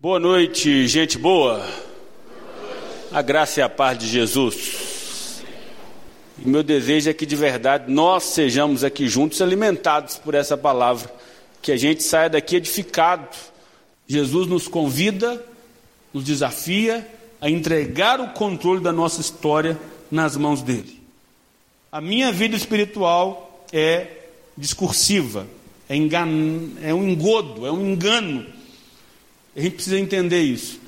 Boa noite, gente boa. A graça e a paz de Jesus. E meu desejo é que de verdade nós sejamos aqui juntos alimentados por essa palavra, que a gente saia daqui edificado. Jesus nos convida, nos desafia a entregar o controle da nossa história nas mãos dele. A minha vida espiritual é discursiva, é, engan... é um engodo, é um engano a gente precisa entender isso.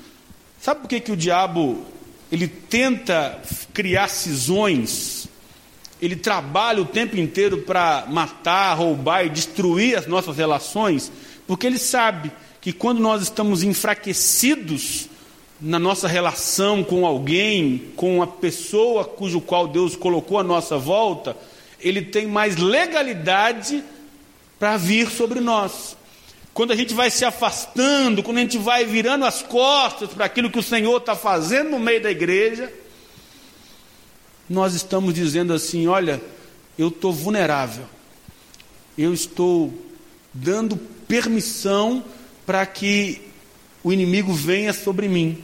Sabe por que, que o diabo ele tenta criar cisões? Ele trabalha o tempo inteiro para matar, roubar e destruir as nossas relações, porque ele sabe que quando nós estamos enfraquecidos na nossa relação com alguém, com a pessoa cujo qual Deus colocou à nossa volta, ele tem mais legalidade para vir sobre nós. Quando a gente vai se afastando, quando a gente vai virando as costas para aquilo que o Senhor está fazendo no meio da igreja, nós estamos dizendo assim: olha, eu estou vulnerável, eu estou dando permissão para que o inimigo venha sobre mim,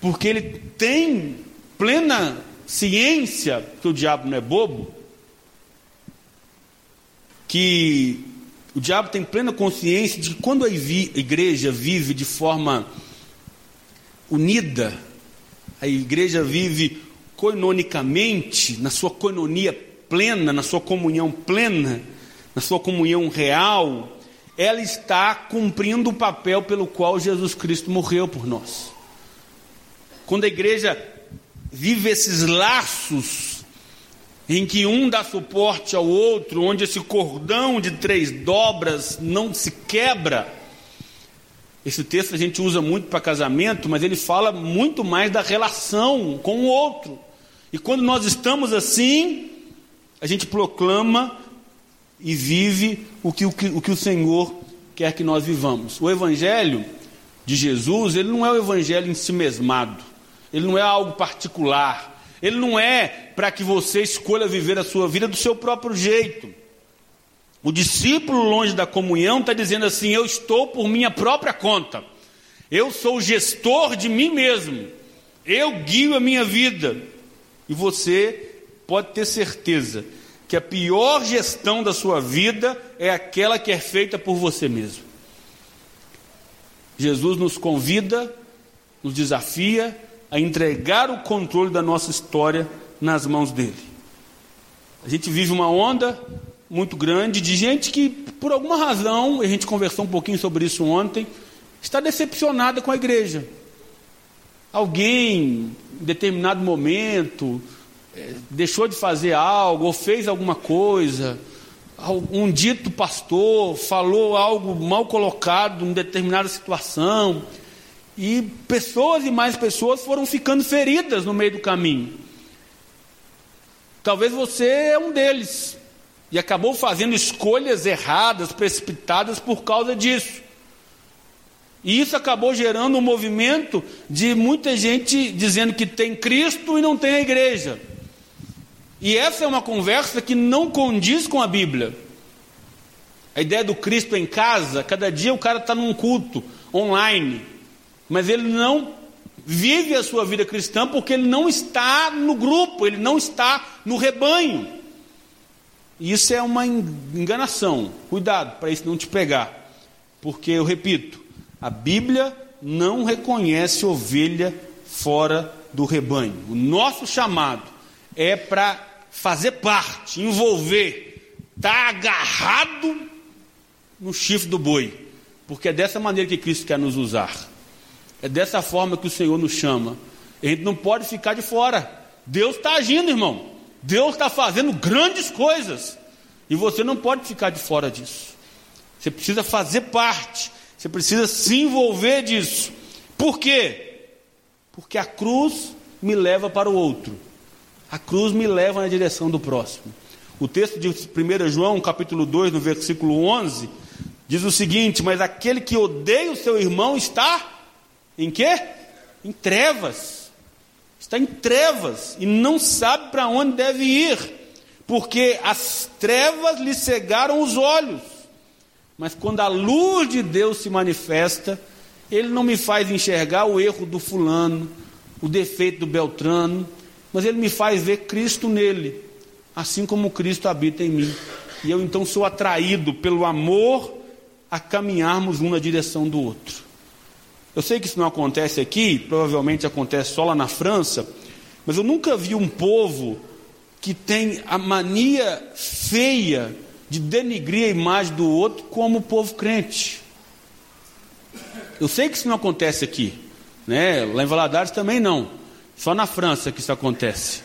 porque ele tem plena ciência que o diabo não é bobo, que o diabo tem plena consciência de que quando a igreja vive de forma unida, a igreja vive coinonicamente, na sua coinonia plena, na sua comunhão plena, na sua comunhão real, ela está cumprindo o papel pelo qual Jesus Cristo morreu por nós. Quando a igreja vive esses laços em que um dá suporte ao outro, onde esse cordão de três dobras não se quebra. Esse texto a gente usa muito para casamento, mas ele fala muito mais da relação com o outro. E quando nós estamos assim, a gente proclama e vive o que o, que, o, que o Senhor quer que nós vivamos. O Evangelho de Jesus, ele não é o Evangelho em si mesmado, ele não é algo particular, ele não é para que você escolha viver a sua vida do seu próprio jeito. O discípulo longe da comunhão está dizendo assim: Eu estou por minha própria conta, eu sou gestor de mim mesmo, eu guio a minha vida. E você pode ter certeza que a pior gestão da sua vida é aquela que é feita por você mesmo. Jesus nos convida, nos desafia a entregar o controle da nossa história nas mãos dele. A gente vive uma onda muito grande de gente que, por alguma razão, a gente conversou um pouquinho sobre isso ontem, está decepcionada com a igreja. Alguém, em determinado momento, eh, deixou de fazer algo ou fez alguma coisa, um dito pastor falou algo mal colocado em determinada situação, e pessoas e mais pessoas foram ficando feridas no meio do caminho. Talvez você é um deles e acabou fazendo escolhas erradas, precipitadas por causa disso. E isso acabou gerando um movimento de muita gente dizendo que tem Cristo e não tem a igreja. E essa é uma conversa que não condiz com a Bíblia. A ideia do Cristo em casa, cada dia o cara está num culto online mas ele não vive a sua vida cristã porque ele não está no grupo, ele não está no rebanho. Isso é uma enganação. Cuidado para isso não te pegar. Porque eu repito, a Bíblia não reconhece ovelha fora do rebanho. O nosso chamado é para fazer parte, envolver, tá agarrado no chifre do boi. Porque é dessa maneira que Cristo quer nos usar. É dessa forma que o Senhor nos chama. A gente não pode ficar de fora. Deus está agindo, irmão. Deus está fazendo grandes coisas. E você não pode ficar de fora disso. Você precisa fazer parte. Você precisa se envolver disso. Por quê? Porque a cruz me leva para o outro. A cruz me leva na direção do próximo. O texto de 1 João, capítulo 2, no versículo 11, diz o seguinte: Mas aquele que odeia o seu irmão está em quê? Em trevas. Está em trevas e não sabe para onde deve ir, porque as trevas lhe cegaram os olhos. Mas quando a luz de Deus se manifesta, Ele não me faz enxergar o erro do fulano, o defeito do Beltrano, mas ele me faz ver Cristo nele, assim como Cristo habita em mim. E eu então sou atraído pelo amor a caminharmos um na direção do outro. Eu sei que isso não acontece aqui, provavelmente acontece só lá na França, mas eu nunca vi um povo que tem a mania feia de denigrir a imagem do outro como o povo crente. Eu sei que isso não acontece aqui, né? Lá em Valadares também não. Só na França que isso acontece.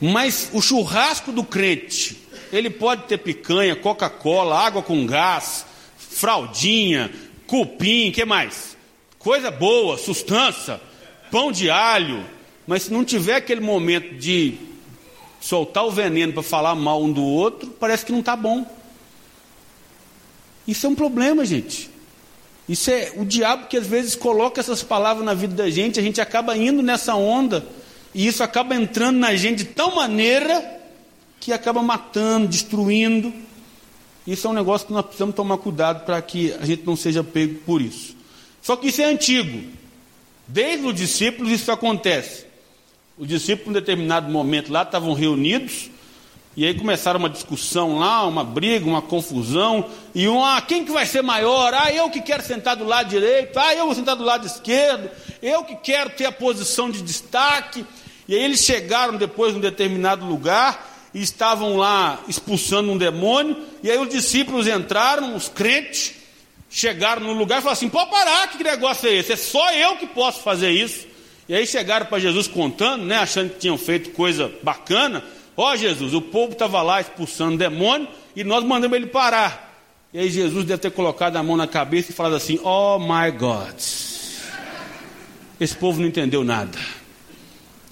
Mas o churrasco do crente, ele pode ter picanha, Coca-Cola, água com gás, fraldinha, cupim, que mais? Coisa boa, sustância, pão de alho. Mas se não tiver aquele momento de soltar o veneno para falar mal um do outro, parece que não está bom. Isso é um problema, gente. Isso é o diabo que às vezes coloca essas palavras na vida da gente, a gente acaba indo nessa onda, e isso acaba entrando na gente de tal maneira que acaba matando, destruindo. Isso é um negócio que nós precisamos tomar cuidado para que a gente não seja pego por isso. Só que isso é antigo. Desde os discípulos isso acontece. Os discípulos, em determinado momento lá, estavam reunidos, e aí começaram uma discussão lá, uma briga, uma confusão, e um, ah, quem que vai ser maior? Ah, eu que quero sentar do lado direito, ah, eu vou sentar do lado esquerdo, eu que quero ter a posição de destaque. E aí eles chegaram depois num determinado lugar e estavam lá expulsando um demônio, e aí os discípulos entraram, os crentes, chegaram no lugar e falaram assim: pode parar, que negócio é esse? É só eu que posso fazer isso. E aí chegaram para Jesus contando, né, achando que tinham feito coisa bacana. Ó oh, Jesus, o povo estava lá expulsando demônio e nós mandamos ele parar. E aí Jesus deve ter colocado a mão na cabeça e falado assim: Oh my God. Esse povo não entendeu nada.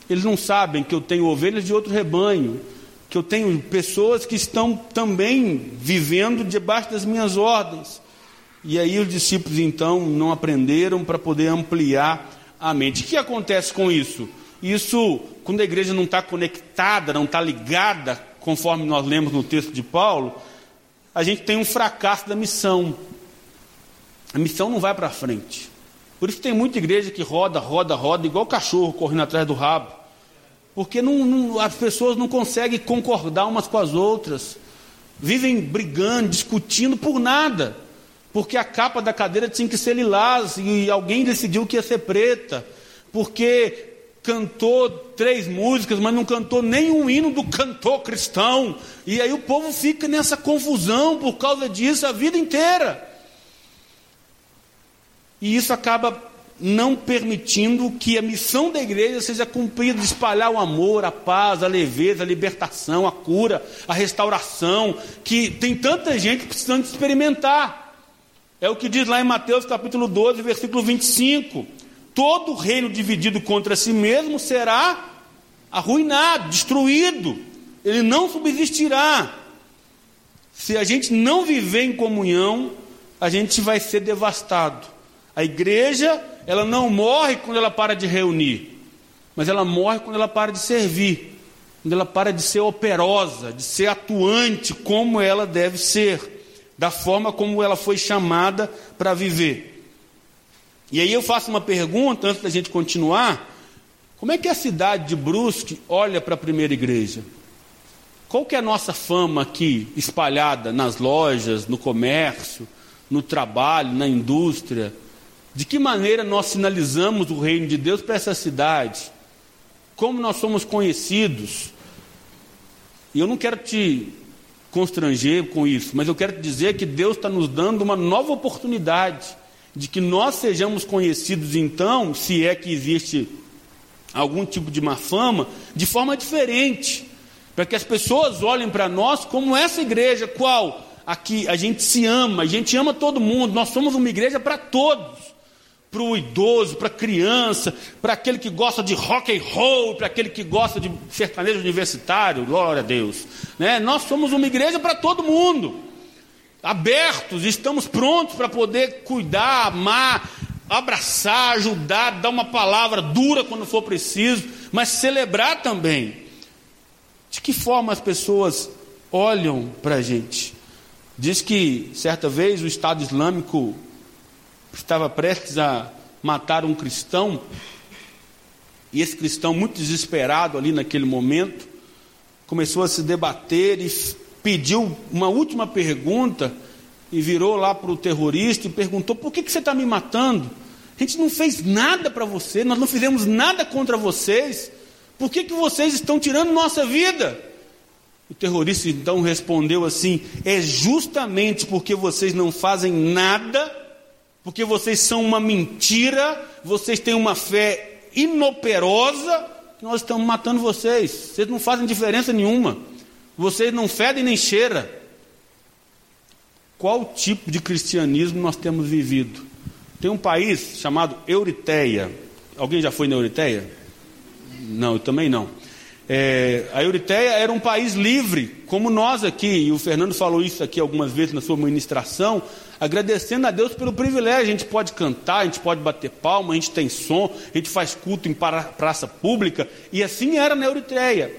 Eles não sabem que eu tenho ovelhas de outro rebanho, que eu tenho pessoas que estão também vivendo debaixo das minhas ordens. E aí os discípulos então não aprenderam para poder ampliar a mente. O que acontece com isso? Isso, quando a igreja não está conectada, não está ligada, conforme nós lemos no texto de Paulo, a gente tem um fracasso da missão. A missão não vai para frente. Por isso tem muita igreja que roda, roda, roda, igual cachorro correndo atrás do rabo. Porque não, não, as pessoas não conseguem concordar umas com as outras. Vivem brigando, discutindo por nada porque a capa da cadeira tinha que ser lilás e alguém decidiu que ia ser preta, porque cantou três músicas, mas não cantou nenhum hino do cantor cristão, e aí o povo fica nessa confusão por causa disso a vida inteira. E isso acaba não permitindo que a missão da igreja seja cumprida de espalhar o amor, a paz, a leveza, a libertação, a cura, a restauração, que tem tanta gente precisando experimentar. É o que diz lá em Mateus capítulo 12, versículo 25. Todo reino dividido contra si mesmo será arruinado, destruído. Ele não subsistirá. Se a gente não viver em comunhão, a gente vai ser devastado. A igreja, ela não morre quando ela para de reunir, mas ela morre quando ela para de servir, quando ela para de ser operosa, de ser atuante como ela deve ser da forma como ela foi chamada para viver. E aí eu faço uma pergunta antes da gente continuar: como é que a cidade de Brusque olha para a primeira igreja? Qual que é a nossa fama aqui, espalhada nas lojas, no comércio, no trabalho, na indústria? De que maneira nós sinalizamos o reino de Deus para essa cidade? Como nós somos conhecidos? E eu não quero te constranger com isso, mas eu quero te dizer que Deus está nos dando uma nova oportunidade de que nós sejamos conhecidos, então, se é que existe algum tipo de má fama, de forma diferente, para que as pessoas olhem para nós como essa igreja, qual? Aqui a gente se ama, a gente ama todo mundo, nós somos uma igreja para todos para o idoso, para a criança, para aquele que gosta de rock and roll, para aquele que gosta de sertanejo universitário, glória a Deus. Né? Nós somos uma igreja para todo mundo, abertos, estamos prontos para poder cuidar, amar, abraçar, ajudar, dar uma palavra dura quando for preciso, mas celebrar também. De que forma as pessoas olham para a gente? Diz que certa vez o Estado Islâmico estava prestes a matar um cristão, e esse cristão, muito desesperado ali naquele momento, começou a se debater e pediu uma última pergunta e virou lá para o terrorista e perguntou: por que, que você está me matando? A gente não fez nada para você, nós não fizemos nada contra vocês. Por que, que vocês estão tirando nossa vida? O terrorista então respondeu assim: é justamente porque vocês não fazem nada, porque vocês são uma mentira, vocês têm uma fé inoperosa, que nós estamos matando vocês. Vocês não fazem diferença nenhuma. Vocês não fedem nem cheira. Qual tipo de cristianismo nós temos vivido? Tem um país chamado Euriteia. Alguém já foi na Euriteia? Não, eu também não. É, a Euriteia era um país livre, como nós aqui, e o Fernando falou isso aqui algumas vezes na sua ministração, agradecendo a Deus pelo privilégio. A gente pode cantar, a gente pode bater palma, a gente tem som, a gente faz culto em praça pública, e assim era na Euriteia.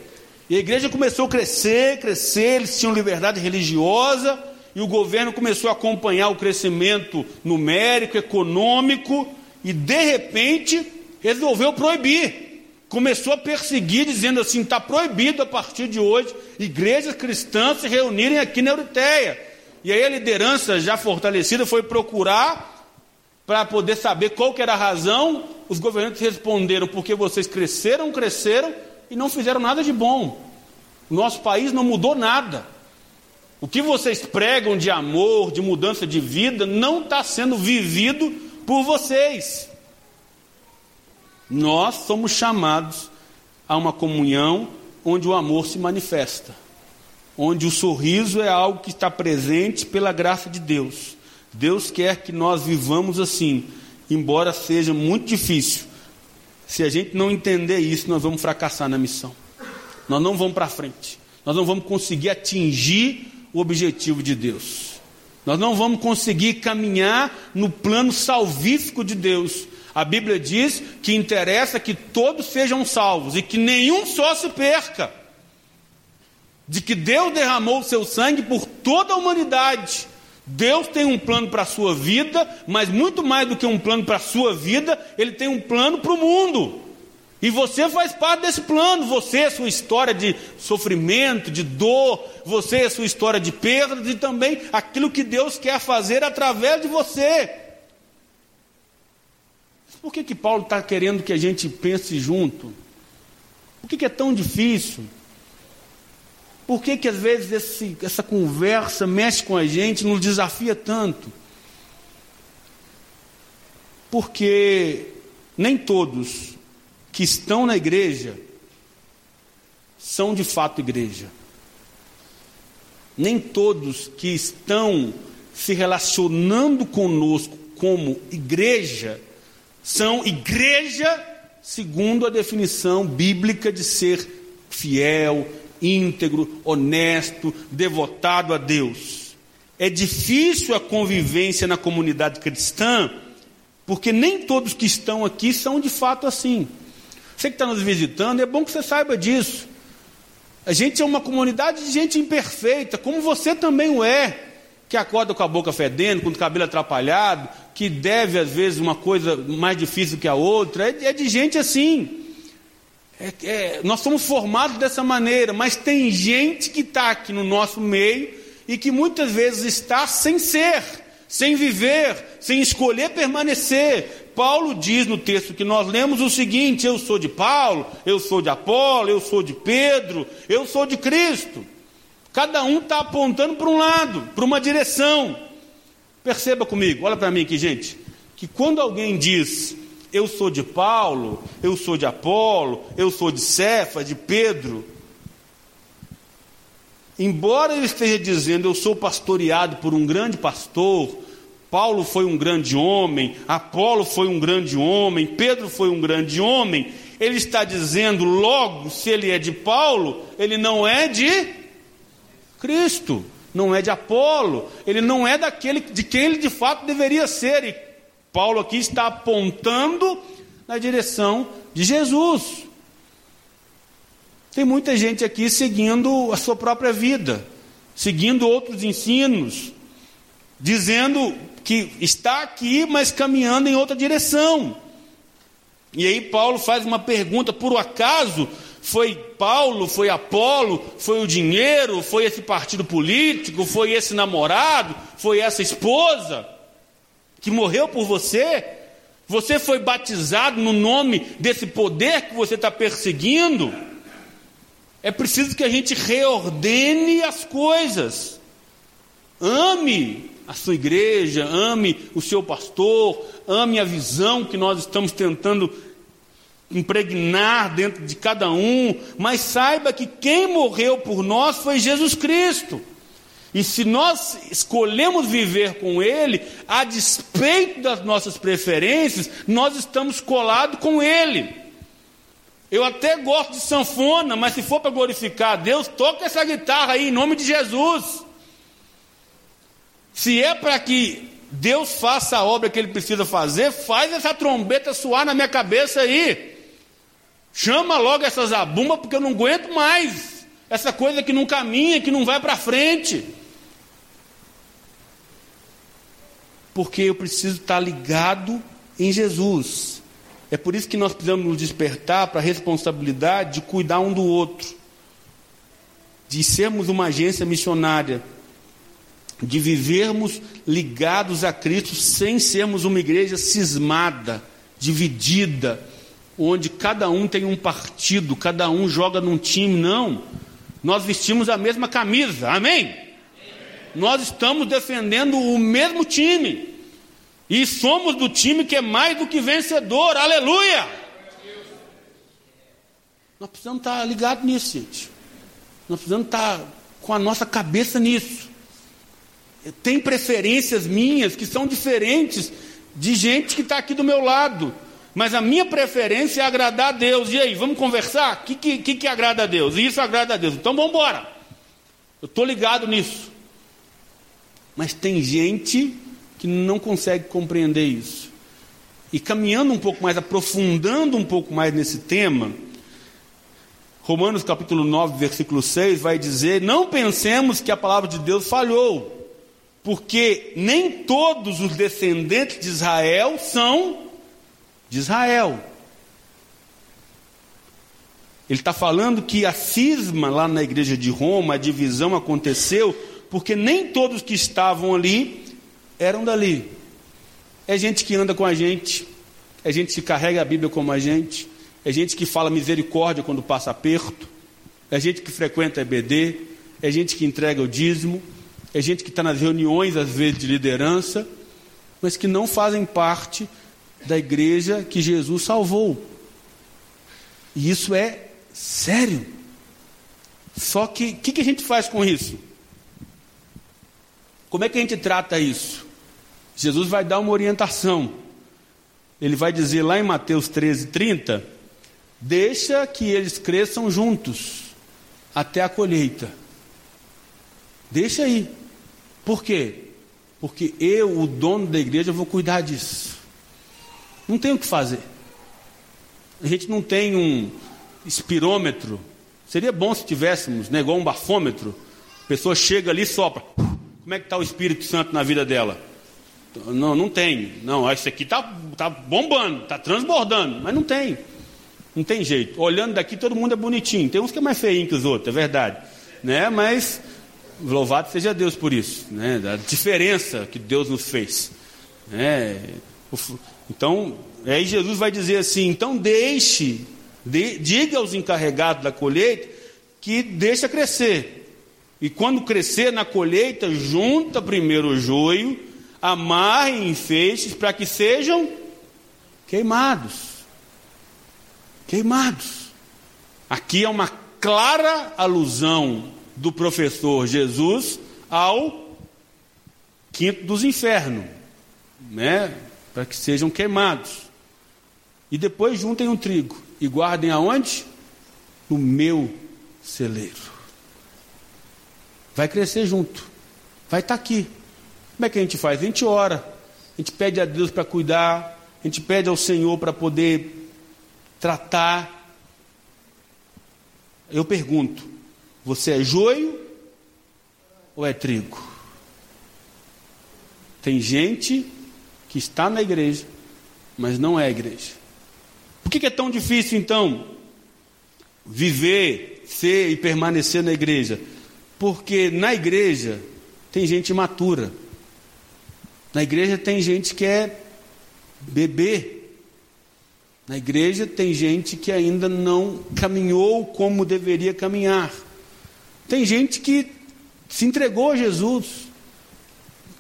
E a igreja começou a crescer, crescer, eles tinham liberdade religiosa, e o governo começou a acompanhar o crescimento numérico, econômico, e de repente resolveu proibir. Começou a perseguir, dizendo assim: está proibido a partir de hoje igrejas cristãs se reunirem aqui na Euriteia. E aí a liderança já fortalecida foi procurar para poder saber qual que era a razão. Os governantes responderam: porque vocês cresceram, cresceram e não fizeram nada de bom. O nosso país não mudou nada. O que vocês pregam de amor, de mudança de vida, não está sendo vivido por vocês. Nós somos chamados a uma comunhão onde o amor se manifesta onde o sorriso é algo que está presente pela graça de Deus. Deus quer que nós vivamos assim, embora seja muito difícil. Se a gente não entender isso, nós vamos fracassar na missão. Nós não vamos para frente. Nós não vamos conseguir atingir o objetivo de Deus. Nós não vamos conseguir caminhar no plano salvífico de Deus. A Bíblia diz que interessa que todos sejam salvos e que nenhum só se perca de que Deus derramou o seu sangue por toda a humanidade. Deus tem um plano para a sua vida, mas muito mais do que um plano para a sua vida, Ele tem um plano para o mundo. E você faz parte desse plano. Você, sua história de sofrimento, de dor, você, sua história de perdas e também aquilo que Deus quer fazer através de você. Por que, que Paulo está querendo que a gente pense junto? Por que, que é tão difícil? Por que, que às vezes esse, essa conversa mexe com a gente, nos desafia tanto? Porque nem todos que estão na igreja são de fato igreja. Nem todos que estão se relacionando conosco como igreja são igreja segundo a definição bíblica de ser fiel, íntegro, honesto, devotado a Deus. É difícil a convivência na comunidade cristã, porque nem todos que estão aqui são de fato assim. Você que está nos visitando, é bom que você saiba disso. A gente é uma comunidade de gente imperfeita, como você também o é, que acorda com a boca fedendo, com o cabelo atrapalhado, que deve às vezes uma coisa mais difícil que a outra, é, é de gente assim. É, é, nós somos formados dessa maneira, mas tem gente que está aqui no nosso meio e que muitas vezes está sem ser, sem viver, sem escolher permanecer. Paulo diz no texto que nós lemos o seguinte: Eu sou de Paulo, eu sou de Apolo, eu sou de Pedro, eu sou de Cristo. Cada um está apontando para um lado, para uma direção. Perceba comigo, olha para mim aqui, gente, que quando alguém diz eu sou de Paulo, eu sou de Apolo, eu sou de Cefa, de Pedro. Embora ele esteja dizendo, eu sou pastoreado por um grande pastor, Paulo foi um grande homem, Apolo foi um grande homem, Pedro foi um grande homem, ele está dizendo, logo, se ele é de Paulo, ele não é de Cristo, não é de Apolo, ele não é daquele de quem ele de fato deveria ser, e Paulo aqui está apontando na direção de Jesus. Tem muita gente aqui seguindo a sua própria vida, seguindo outros ensinos, dizendo que está aqui, mas caminhando em outra direção. E aí Paulo faz uma pergunta: por acaso foi Paulo, foi Apolo, foi o dinheiro, foi esse partido político, foi esse namorado, foi essa esposa que morreu por você? Você foi batizado no nome desse poder que você está perseguindo? É preciso que a gente reordene as coisas. Ame a sua igreja, ame o seu pastor, ame a visão que nós estamos tentando impregnar dentro de cada um, mas saiba que quem morreu por nós foi Jesus Cristo. E se nós escolhemos viver com Ele, a despeito das nossas preferências, nós estamos colados com Ele. Eu até gosto de sanfona, mas se for para glorificar a Deus, toca essa guitarra aí em nome de Jesus. Se é para que Deus faça a obra que Ele precisa fazer, faz essa trombeta soar na minha cabeça aí. Chama logo essa zabumba, porque eu não aguento mais. Essa coisa que não caminha, que não vai para frente. Porque eu preciso estar ligado em Jesus. É por isso que nós precisamos nos despertar para a responsabilidade de cuidar um do outro, de sermos uma agência missionária, de vivermos ligados a Cristo sem sermos uma igreja cismada, dividida onde cada um tem um partido, cada um joga num time, não. Nós vestimos a mesma camisa, amém? Nós estamos defendendo o mesmo time. E somos do time que é mais do que vencedor, aleluia! Nós precisamos estar ligados nisso, gente. Nós precisamos estar com a nossa cabeça nisso. Tem preferências minhas que são diferentes de gente que está aqui do meu lado. Mas a minha preferência é agradar a Deus. E aí, vamos conversar? O que, que, que agrada a Deus? E isso agrada a Deus. Então vamos embora. Eu estou ligado nisso. Mas tem gente que não consegue compreender isso. E caminhando um pouco mais, aprofundando um pouco mais nesse tema, Romanos capítulo 9, versículo 6 vai dizer: Não pensemos que a palavra de Deus falhou, porque nem todos os descendentes de Israel são de Israel. Ele está falando que a cisma lá na igreja de Roma, a divisão aconteceu, porque nem todos que estavam ali eram dali. É gente que anda com a gente, é gente que carrega a Bíblia como a gente, é gente que fala misericórdia quando passa aperto, é gente que frequenta EBD, é gente que entrega o dízimo, é gente que está nas reuniões, às vezes, de liderança, mas que não fazem parte da igreja que Jesus salvou. E isso é sério. Só que o que, que a gente faz com isso? Como é que a gente trata isso? Jesus vai dar uma orientação. Ele vai dizer lá em Mateus 13, 30: Deixa que eles cresçam juntos até a colheita. Deixa aí. Por quê? Porque eu, o dono da igreja, vou cuidar disso. Não tem o que fazer. A gente não tem um espirômetro. Seria bom se tivéssemos, né, igual um bafômetro. A pessoa chega ali e sopra. Como é que está o Espírito Santo na vida dela? Não, não tem. Não, isso aqui está tá bombando, está transbordando, mas não tem. Não tem jeito. Olhando daqui, todo mundo é bonitinho. Tem uns que é mais feinho que os outros, é verdade. Né? Mas louvado seja Deus por isso, né? da diferença que Deus nos fez. Né? Então, aí Jesus vai dizer assim: então deixe, de, diga aos encarregados da colheita que deixa crescer. E quando crescer na colheita, junta primeiro o joio, amarre em feixes para que sejam queimados. Queimados. Aqui é uma clara alusão do professor Jesus ao quinto dos infernos, né? Para que sejam queimados. E depois juntem o trigo e guardem aonde? No meu celeiro. Vai crescer junto, vai estar tá aqui. Como é que a gente faz? A gente ora, a gente pede a Deus para cuidar, a gente pede ao Senhor para poder tratar. Eu pergunto: você é joio ou é trigo? Tem gente que está na igreja, mas não é igreja. Por que é tão difícil então viver, ser e permanecer na igreja? Porque na igreja tem gente imatura. Na igreja tem gente que é bebê. Na igreja tem gente que ainda não caminhou como deveria caminhar. Tem gente que se entregou a Jesus,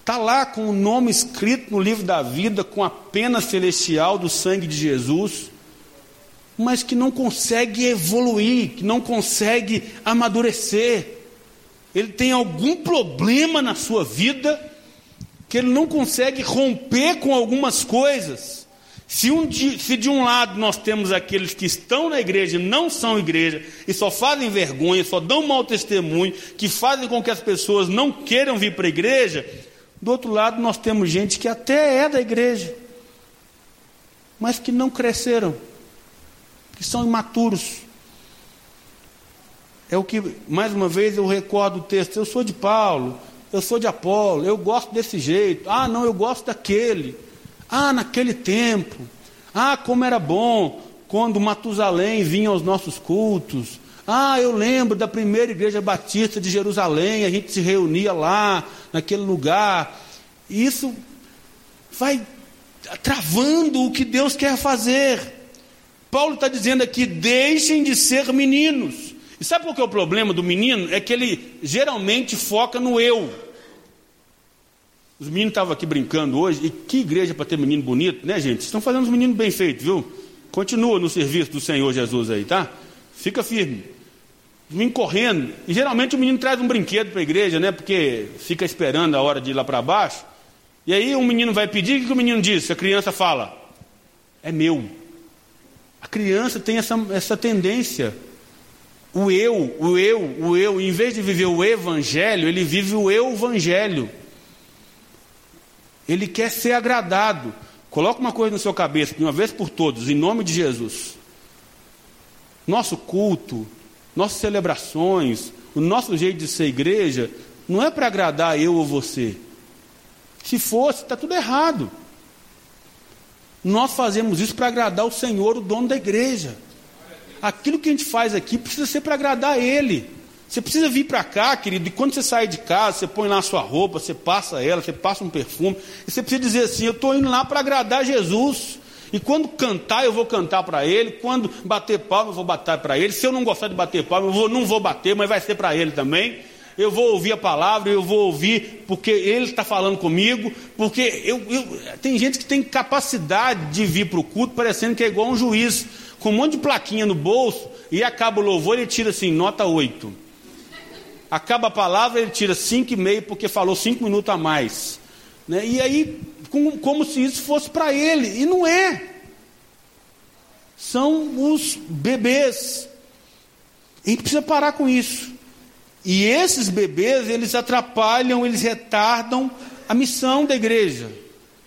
está lá com o nome escrito no livro da vida, com a pena celestial do sangue de Jesus, mas que não consegue evoluir, que não consegue amadurecer. Ele tem algum problema na sua vida que ele não consegue romper com algumas coisas. Se, um, se, de um lado nós temos aqueles que estão na igreja e não são igreja, e só fazem vergonha, só dão mau testemunho, que fazem com que as pessoas não queiram vir para a igreja, do outro lado nós temos gente que até é da igreja, mas que não cresceram, que são imaturos. É o que, mais uma vez, eu recordo o texto: eu sou de Paulo, eu sou de Apolo, eu gosto desse jeito, ah, não, eu gosto daquele. Ah, naquele tempo. Ah, como era bom quando Matusalém vinha aos nossos cultos. Ah, eu lembro da primeira igreja batista de Jerusalém, a gente se reunia lá, naquele lugar. Isso vai travando o que Deus quer fazer. Paulo está dizendo aqui: deixem de ser meninos. E sabe qual que é o problema do menino? É que ele geralmente foca no eu. Os meninos estavam aqui brincando hoje, e que igreja para ter menino bonito, né, gente? Estão fazendo os meninos bem feitos, viu? Continua no serviço do Senhor Jesus aí, tá? Fica firme. Meninos correndo. E geralmente o menino traz um brinquedo para a igreja, né? Porque fica esperando a hora de ir lá para baixo. E aí um menino vai pedir, o que o menino diz? A criança fala: É meu. A criança tem essa, essa tendência. O eu, o eu, o eu, em vez de viver o evangelho, ele vive o eu evangelho. Ele quer ser agradado. Coloca uma coisa na sua cabeça, de uma vez por todas, em nome de Jesus. Nosso culto, nossas celebrações, o nosso jeito de ser igreja, não é para agradar eu ou você. Se fosse, está tudo errado. Nós fazemos isso para agradar o Senhor, o dono da igreja. Aquilo que a gente faz aqui precisa ser para agradar Ele. Você precisa vir para cá, querido, e quando você sai de casa, você põe lá a sua roupa, você passa ela, você passa um perfume, e você precisa dizer assim: Eu estou indo lá para agradar Jesus. E quando cantar, eu vou cantar para Ele. Quando bater palma, eu vou bater para Ele. Se eu não gostar de bater palma, eu vou, não vou bater, mas vai ser para Ele também. Eu vou ouvir a palavra, eu vou ouvir porque Ele está falando comigo. Porque eu, eu, tem gente que tem capacidade de vir para o culto parecendo que é igual um juiz, com um monte de plaquinha no bolso, e acaba o louvor e tira assim, nota 8 acaba a palavra, ele tira cinco e meio porque falou cinco minutos a mais. Né? E aí, como, como se isso fosse para ele, e não é. São os bebês. A gente precisa parar com isso. E esses bebês, eles atrapalham, eles retardam a missão da igreja.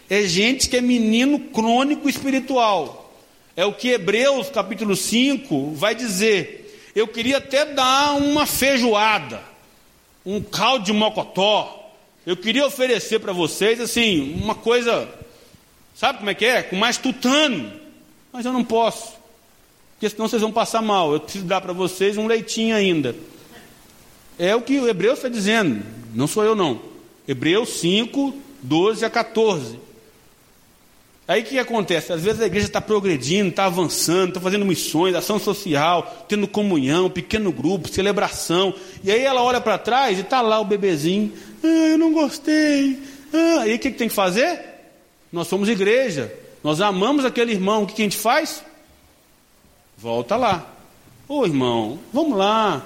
É gente que é menino crônico espiritual. É o que Hebreus capítulo 5 vai dizer. Eu queria até dar uma feijoada um caldo de mocotó. Eu queria oferecer para vocês assim, uma coisa, sabe como é que é? Com mais tutano. Mas eu não posso. Porque senão vocês vão passar mal. Eu preciso dar para vocês um leitinho ainda. É o que o Hebreus está dizendo. Não sou eu não. Hebreus 5, 12 a 14. Aí o que acontece? Às vezes a igreja está progredindo, está avançando, está fazendo missões, ação social, tendo comunhão, pequeno grupo, celebração. E aí ela olha para trás e está lá o bebezinho. Ah, eu não gostei. Ah, e o que, que tem que fazer? Nós somos igreja. Nós amamos aquele irmão. O que, que a gente faz? Volta lá. Ô irmão, vamos lá.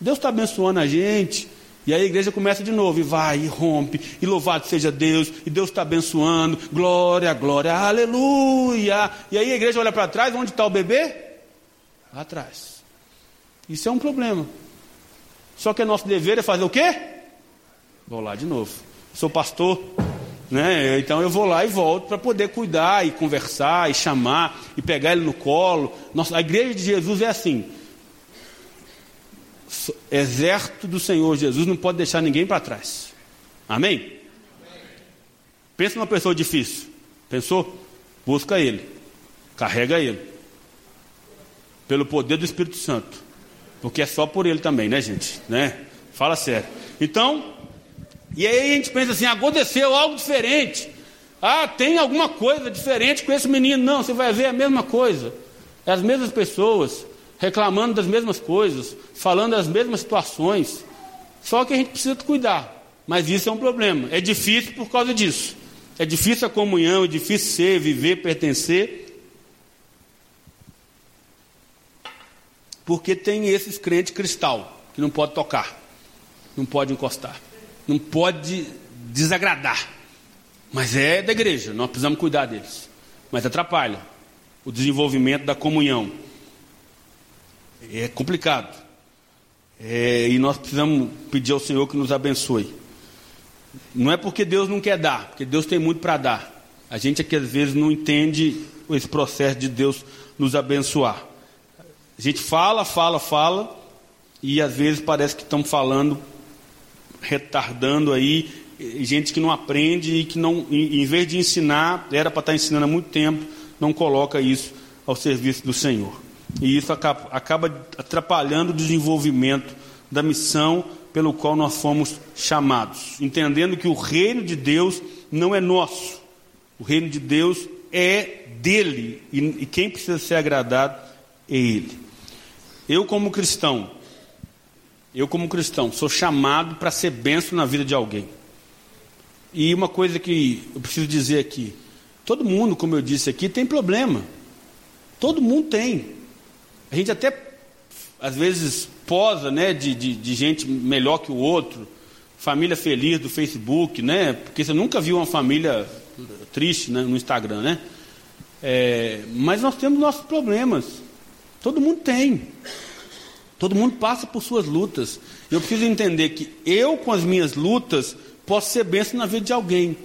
Deus está abençoando a gente. E aí a igreja começa de novo, e vai, e rompe, e louvado seja Deus, e Deus está abençoando, glória, glória, aleluia. E aí a igreja olha para trás, onde está o bebê? Lá atrás. Isso é um problema. Só que é nosso dever é fazer o quê? Vou lá de novo. Sou pastor, né? Então eu vou lá e volto para poder cuidar e conversar e chamar e pegar ele no colo. Nossa, a igreja de Jesus é assim exército do Senhor Jesus não pode deixar ninguém para trás. Amém? Pensa numa pessoa difícil. Pensou? Busca ele. Carrega ele. Pelo poder do Espírito Santo. Porque é só por ele também, né, gente? Né? Fala sério. Então, e aí a gente pensa assim: aconteceu algo diferente. Ah, tem alguma coisa diferente com esse menino. Não, você vai ver a mesma coisa. É as mesmas pessoas, reclamando das mesmas coisas, falando das mesmas situações. Só que a gente precisa cuidar. Mas isso é um problema. É difícil por causa disso. É difícil a comunhão, é difícil ser, viver, pertencer. Porque tem esses crentes cristal que não pode tocar, não pode encostar, não pode desagradar. Mas é da igreja, nós precisamos cuidar deles. Mas atrapalha o desenvolvimento da comunhão. É complicado. É, e nós precisamos pedir ao Senhor que nos abençoe. Não é porque Deus não quer dar, porque Deus tem muito para dar. A gente aqui às vezes não entende esse processo de Deus nos abençoar. A gente fala, fala, fala, e às vezes parece que estamos falando, retardando aí, gente que não aprende e que não, em vez de ensinar, era para estar ensinando há muito tempo, não coloca isso ao serviço do Senhor. E isso acaba, acaba atrapalhando o desenvolvimento da missão pelo qual nós fomos chamados, entendendo que o reino de Deus não é nosso, o reino de Deus é dele, e, e quem precisa ser agradado é ele. Eu, como cristão, eu, como cristão, sou chamado para ser benção na vida de alguém. E uma coisa que eu preciso dizer aqui: todo mundo, como eu disse aqui, tem problema. Todo mundo tem. A gente até às vezes posa né, de, de, de, gente melhor que o outro, família feliz do Facebook, né? Porque você nunca viu uma família triste né, no Instagram, né? É, mas nós temos nossos problemas. Todo mundo tem. Todo mundo passa por suas lutas. Eu preciso entender que eu, com as minhas lutas, posso ser bênção na vida de alguém.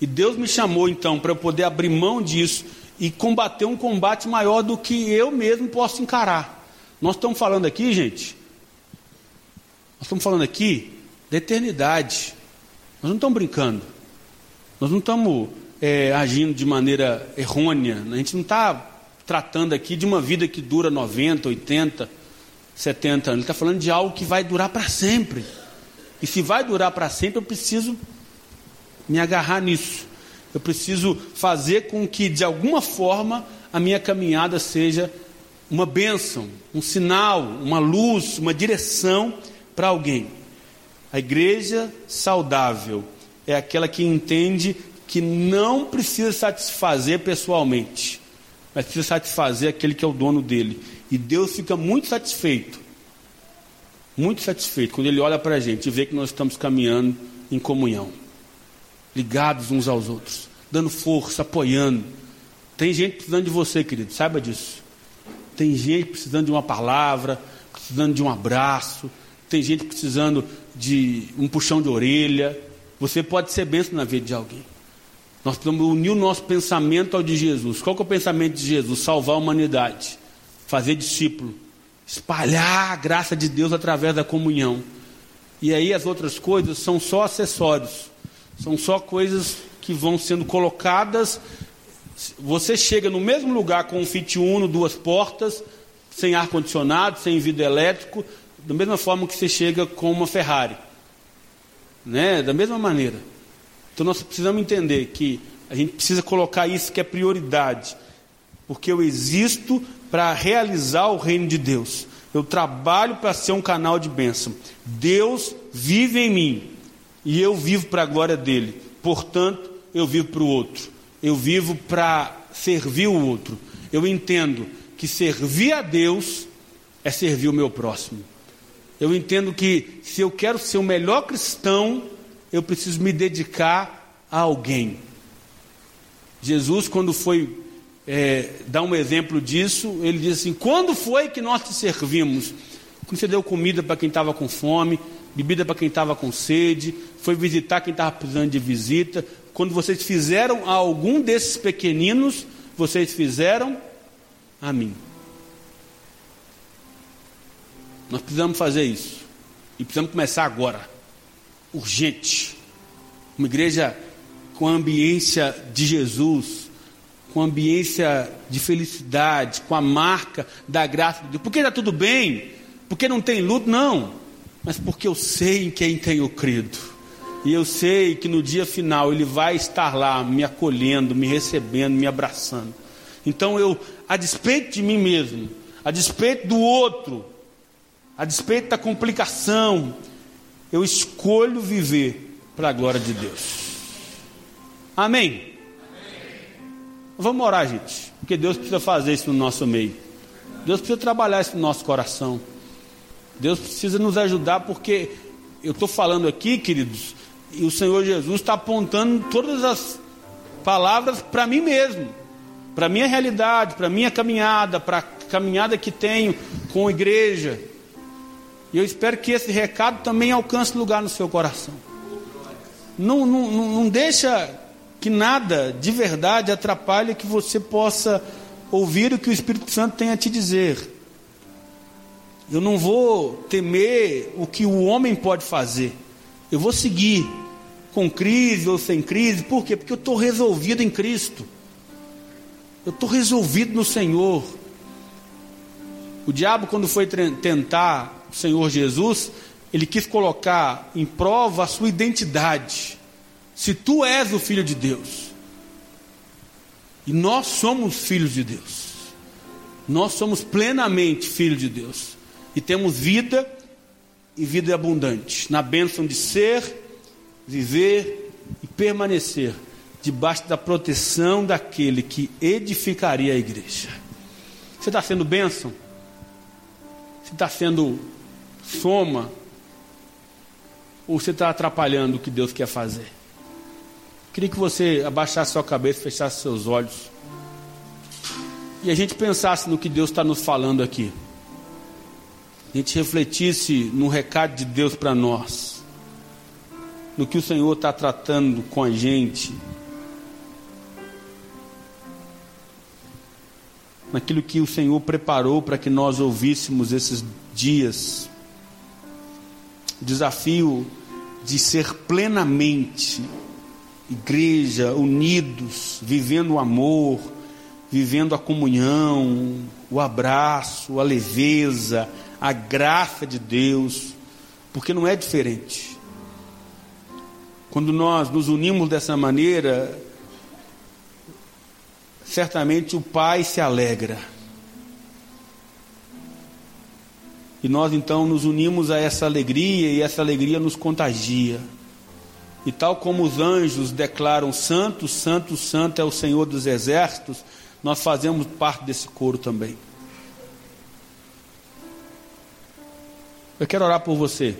E Deus me chamou então para eu poder abrir mão disso e combater um combate maior do que eu mesmo posso encarar. Nós estamos falando aqui, gente, nós estamos falando aqui da eternidade. Nós não estamos brincando. Nós não estamos é, agindo de maneira errônea. A gente não está tratando aqui de uma vida que dura 90, 80, 70 anos. Ele está falando de algo que vai durar para sempre. E se vai durar para sempre, eu preciso me agarrar nisso. Eu preciso fazer com que, de alguma forma, a minha caminhada seja uma bênção, um sinal, uma luz, uma direção para alguém. A igreja saudável é aquela que entende que não precisa satisfazer pessoalmente, mas precisa satisfazer aquele que é o dono dele. E Deus fica muito satisfeito, muito satisfeito, quando Ele olha para a gente e vê que nós estamos caminhando em comunhão, ligados uns aos outros, dando força, apoiando. Tem gente precisando de você, querido, saiba disso. Tem gente precisando de uma palavra, precisando de um abraço, tem gente precisando de um puxão de orelha. Você pode ser bênção na vida de alguém. Nós precisamos unir o nosso pensamento ao de Jesus. Qual é o pensamento de Jesus? Salvar a humanidade, fazer discípulo, espalhar a graça de Deus através da comunhão. E aí as outras coisas são só acessórios, são só coisas que vão sendo colocadas você chega no mesmo lugar com um Fit Uno, duas portas, sem ar-condicionado, sem vidro elétrico, da mesma forma que você chega com uma Ferrari. Né? Da mesma maneira. Então nós precisamos entender que a gente precisa colocar isso que é prioridade. Porque eu existo para realizar o reino de Deus. Eu trabalho para ser um canal de bênção. Deus vive em mim. E eu vivo para a glória dele. Portanto, eu vivo para o outro eu vivo para servir o outro. Eu entendo que servir a Deus é servir o meu próximo. Eu entendo que se eu quero ser o melhor cristão, eu preciso me dedicar a alguém. Jesus, quando foi é, dar um exemplo disso, ele disse assim: Quando foi que nós te servimos? Quando você deu comida para quem estava com fome, bebida para quem estava com sede, foi visitar quem estava precisando de visita, quando vocês fizeram a algum desses pequeninos, vocês fizeram a mim. Nós precisamos fazer isso. E precisamos começar agora. Urgente. Uma igreja com a ambiência de Jesus, com ambiência de felicidade, com a marca da graça de Deus. Porque está tudo bem, porque não tem luto, não, mas porque eu sei em quem tenho crido. E eu sei que no dia final Ele vai estar lá me acolhendo, me recebendo, me abraçando. Então eu, a despeito de mim mesmo, a despeito do outro, a despeito da complicação, eu escolho viver para a glória de Deus. Amém? Vamos orar, gente, porque Deus precisa fazer isso no nosso meio. Deus precisa trabalhar isso no nosso coração. Deus precisa nos ajudar, porque eu estou falando aqui, queridos, e o Senhor Jesus está apontando todas as palavras para mim mesmo, para minha realidade, para minha caminhada, para a caminhada que tenho com a igreja. E eu espero que esse recado também alcance lugar no seu coração. Não, não, não deixa que nada de verdade atrapalhe que você possa ouvir o que o Espírito Santo tem a te dizer. Eu não vou temer o que o homem pode fazer. Eu vou seguir com crise ou sem crise. Por quê? Porque eu estou resolvido em Cristo. Eu estou resolvido no Senhor. O diabo, quando foi tentar o Senhor Jesus, ele quis colocar em prova a sua identidade. Se tu és o filho de Deus, e nós somos filhos de Deus, nós somos plenamente filhos de Deus, e temos vida e vida abundante, na bênção de ser, viver e permanecer debaixo da proteção daquele que edificaria a igreja. Você está sendo bênção? Você está sendo soma? Ou você está atrapalhando o que Deus quer fazer? Queria que você abaixasse sua cabeça, fechasse seus olhos. E a gente pensasse no que Deus está nos falando aqui. A gente refletisse no recado de Deus para nós. No que o Senhor está tratando com a gente. Naquilo que o Senhor preparou para que nós ouvíssemos esses dias desafio de ser plenamente igreja, unidos, vivendo o amor, vivendo a comunhão, o abraço, a leveza, a graça de Deus, porque não é diferente. Quando nós nos unimos dessa maneira, certamente o Pai se alegra. E nós então nos unimos a essa alegria e essa alegria nos contagia. E tal como os anjos declaram: Santo, Santo, Santo é o Senhor dos exércitos, nós fazemos parte desse coro também. Eu quero orar por você.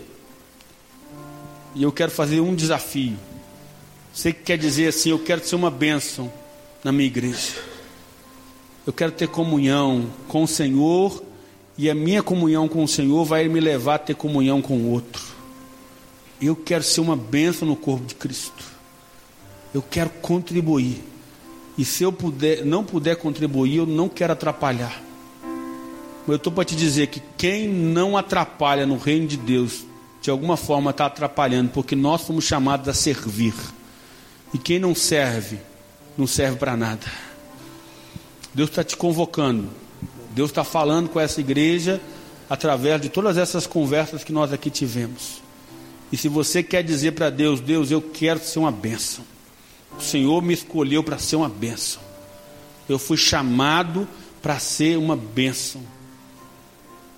E eu quero fazer um desafio. Você que quer dizer assim: Eu quero ser uma bênção na minha igreja. Eu quero ter comunhão com o Senhor e a minha comunhão com o Senhor vai me levar a ter comunhão com o outro. Eu quero ser uma bênção no corpo de Cristo. Eu quero contribuir. E se eu puder, não puder contribuir, eu não quero atrapalhar. Mas eu estou para te dizer que quem não atrapalha no reino de Deus, de alguma forma está atrapalhando, porque nós somos chamados a servir. E quem não serve, não serve para nada. Deus está te convocando Deus está falando com essa igreja através de todas essas conversas que nós aqui tivemos. E se você quer dizer para Deus, Deus, eu quero ser uma bênção. O Senhor me escolheu para ser uma bênção. Eu fui chamado para ser uma bênção.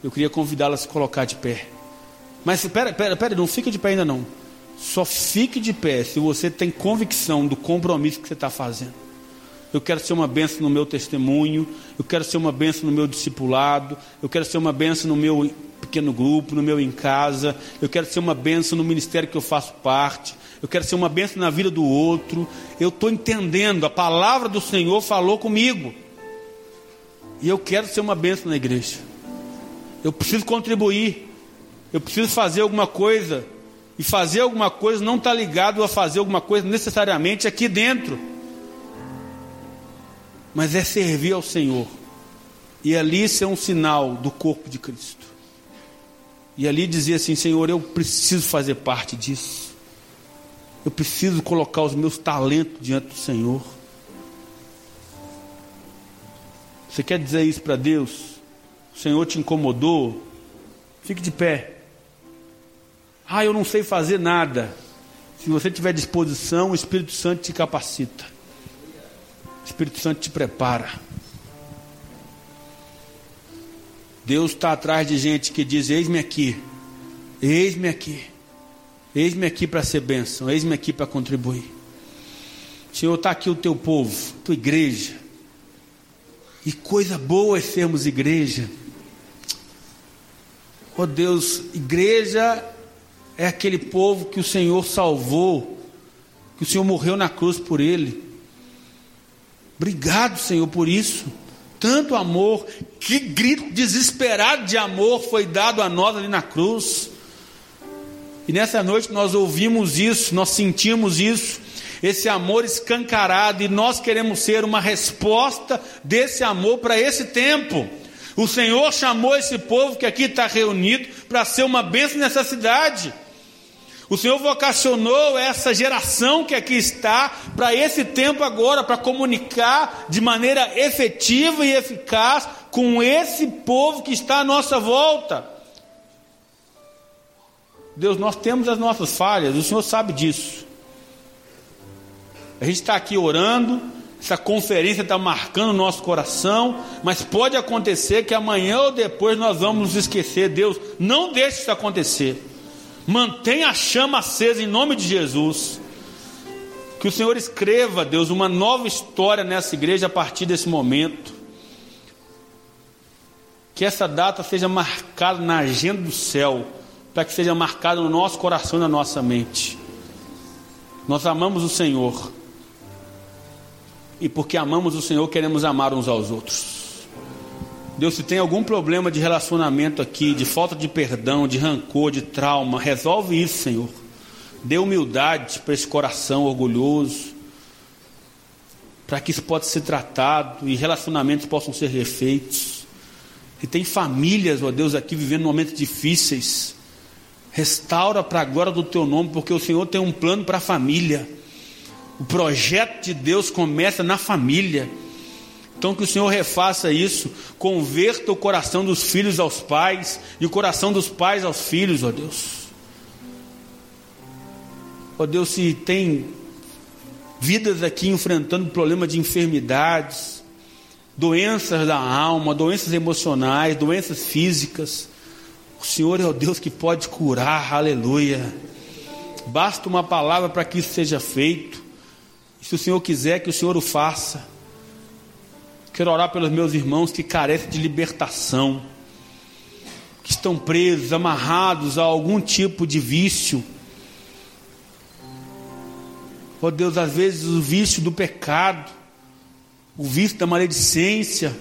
Eu queria convidá-la a se colocar de pé. Mas espera, espera, espera, não fique de pé ainda não. Só fique de pé se você tem convicção do compromisso que você está fazendo eu quero ser uma benção no meu testemunho, eu quero ser uma benção no meu discipulado, eu quero ser uma benção no meu pequeno grupo, no meu em casa, eu quero ser uma benção no ministério que eu faço parte, eu quero ser uma benção na vida do outro. Eu estou entendendo, a palavra do Senhor falou comigo, e eu quero ser uma benção na igreja. Eu preciso contribuir, eu preciso fazer alguma coisa, e fazer alguma coisa não está ligado a fazer alguma coisa necessariamente aqui dentro mas é servir ao Senhor. E ali ser um sinal do corpo de Cristo. E ali dizer assim: Senhor, eu preciso fazer parte disso. Eu preciso colocar os meus talentos diante do Senhor. Você quer dizer isso para Deus? O Senhor te incomodou? Fique de pé. Ah, eu não sei fazer nada. Se você tiver disposição, o Espírito Santo te capacita. O Espírito Santo te prepara. Deus está atrás de gente que diz: Eis-me aqui, eis-me aqui, eis-me aqui para ser bênção, eis-me aqui para contribuir. Senhor, está aqui o teu povo, tua igreja. E coisa boa é sermos igreja. Oh Deus, igreja é aquele povo que o Senhor salvou, que o Senhor morreu na cruz por ele. Obrigado, Senhor, por isso. Tanto amor, que grito desesperado de amor foi dado a nós ali na cruz. E nessa noite nós ouvimos isso, nós sentimos isso esse amor escancarado, e nós queremos ser uma resposta desse amor para esse tempo. O Senhor chamou esse povo que aqui está reunido para ser uma bênção nessa cidade. O Senhor vocacionou essa geração que aqui está para esse tempo agora, para comunicar de maneira efetiva e eficaz com esse povo que está à nossa volta. Deus, nós temos as nossas falhas, o Senhor sabe disso. A gente está aqui orando, essa conferência está marcando o nosso coração, mas pode acontecer que amanhã ou depois nós vamos nos esquecer. Deus, não deixe isso acontecer. Mantenha a chama acesa em nome de Jesus. Que o Senhor escreva, Deus, uma nova história nessa igreja a partir desse momento. Que essa data seja marcada na agenda do céu, para que seja marcada no nosso coração e na nossa mente. Nós amamos o Senhor e porque amamos o Senhor, queremos amar uns aos outros. Deus, se tem algum problema de relacionamento aqui, de falta de perdão, de rancor, de trauma, resolve isso, Senhor. Dê humildade para esse coração orgulhoso, para que isso possa ser tratado e relacionamentos possam ser refeitos. E tem famílias, ó Deus, aqui vivendo momentos difíceis. Restaura para a glória do teu nome, porque o Senhor tem um plano para a família. O projeto de Deus começa na família. Então que o Senhor refaça isso, converta o coração dos filhos aos pais e o coração dos pais aos filhos, ó Deus. Ó Deus, se tem vidas aqui enfrentando problema de enfermidades, doenças da alma, doenças emocionais, doenças físicas, o Senhor é o Deus que pode curar, aleluia. Basta uma palavra para que isso seja feito. Se o Senhor quiser que o Senhor o faça. Quero orar pelos meus irmãos que carecem de libertação, que estão presos, amarrados a algum tipo de vício. Ó oh Deus, às vezes o vício do pecado, o vício da maledicência,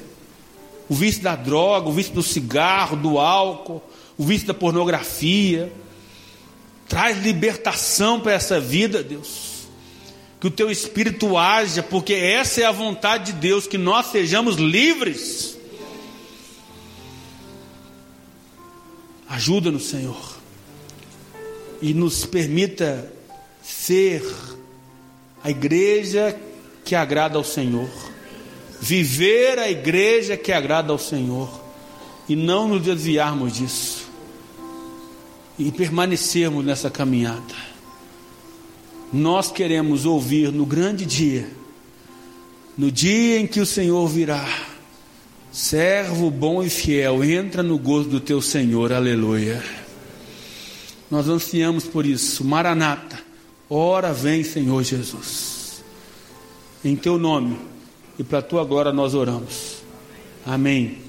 o vício da droga, o vício do cigarro, do álcool, o vício da pornografia. Traz libertação para essa vida, Deus que o teu espírito haja, porque essa é a vontade de Deus, que nós sejamos livres. Ajuda-nos, Senhor, e nos permita ser a igreja que agrada ao Senhor, viver a igreja que agrada ao Senhor, e não nos desviarmos disso, e permanecermos nessa caminhada nós queremos ouvir no grande dia, no dia em que o Senhor virá, servo bom e fiel, entra no gozo do teu Senhor, aleluia. Nós ansiamos por isso, Maranata, ora vem, Senhor Jesus, em teu nome e para tua glória nós oramos, amém.